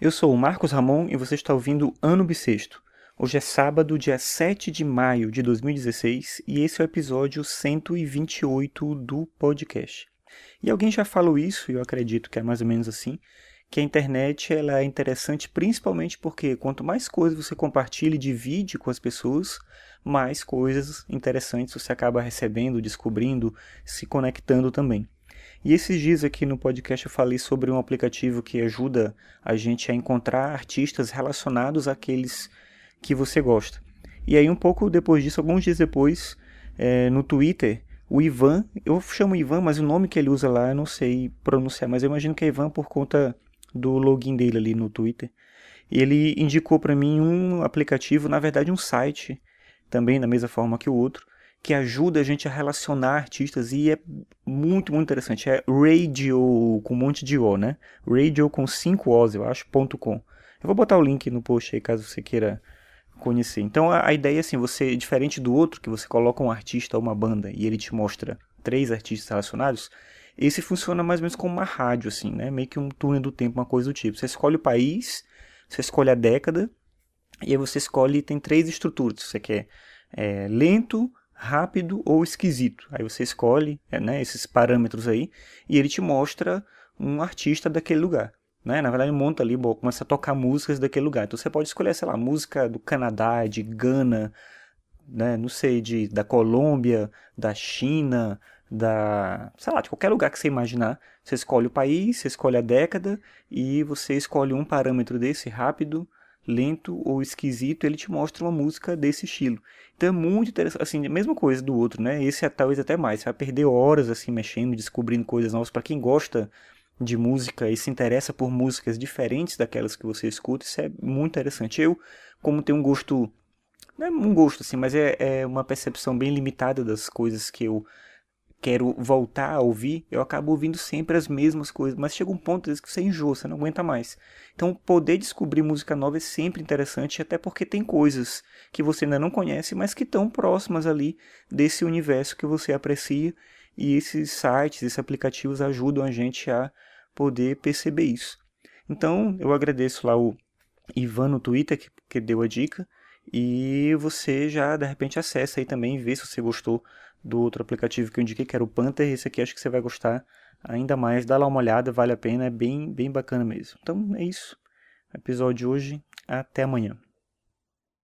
Eu sou o Marcos Ramon e você está ouvindo Ano Bissexto. Hoje é sábado, dia 7 de maio de 2016 e esse é o episódio 128 do podcast. E alguém já falou isso, e eu acredito que é mais ou menos assim, que a internet ela é interessante principalmente porque quanto mais coisas você compartilha e divide com as pessoas, mais coisas interessantes você acaba recebendo, descobrindo, se conectando também. E esses dias aqui no podcast eu falei sobre um aplicativo que ajuda a gente a encontrar artistas relacionados àqueles que você gosta. E aí um pouco depois disso, alguns dias depois, é, no Twitter, o Ivan, eu chamo Ivan, mas o nome que ele usa lá eu não sei pronunciar, mas eu imagino que é Ivan por conta do login dele ali no Twitter. Ele indicou para mim um aplicativo, na verdade um site, também da mesma forma que o outro, que ajuda a gente a relacionar artistas e é muito, muito interessante. É radio com um monte de O, né? Radio com 5 O's, eu acho, ponto .com. Eu vou botar o link no post aí caso você queira conhecer. Então a, a ideia é assim, você, diferente do outro, que você coloca um artista ou uma banda e ele te mostra três artistas relacionados, esse funciona mais ou menos como uma rádio, assim, né? Meio que um túnel do tempo, uma coisa do tipo. Você escolhe o país, você escolhe a década, e aí você escolhe, tem três estruturas. Você quer é, lento, rápido ou esquisito. Aí você escolhe é, né, esses parâmetros aí e ele te mostra um artista daquele lugar. Né? Na verdade, monta ali, começa a tocar músicas daquele lugar. Então você pode escolher, sei lá, música do Canadá, de Gana, né, não sei, de, da Colômbia, da China, da, sei lá, de qualquer lugar que você imaginar. Você escolhe o país, você escolhe a década e você escolhe um parâmetro desse rápido, lento ou esquisito, ele te mostra uma música desse estilo. Então é muito interessante, assim, a mesma coisa do outro, né? Esse é talvez até mais, você vai perder horas assim mexendo, descobrindo coisas novas para quem gosta de música e se interessa por músicas diferentes daquelas que você escuta, isso é muito interessante. Eu, como tenho um gosto, não é um gosto assim, mas é, é uma percepção bem limitada das coisas que eu quero voltar a ouvir, eu acabo ouvindo sempre as mesmas coisas, mas chega um ponto que você enjoa, você não aguenta mais. Então, poder descobrir música nova é sempre interessante, até porque tem coisas que você ainda não conhece, mas que estão próximas ali desse universo que você aprecia, e esses sites, esses aplicativos ajudam a gente a poder perceber isso. Então, eu agradeço lá o Ivan no Twitter que, que deu a dica, e você já de repente acessa aí também vê se você gostou do outro aplicativo que eu indiquei, que era o Panther. Esse aqui acho que você vai gostar ainda mais. Dá lá uma olhada, vale a pena, é bem, bem bacana mesmo. Então é isso. Episódio de hoje. Até amanhã.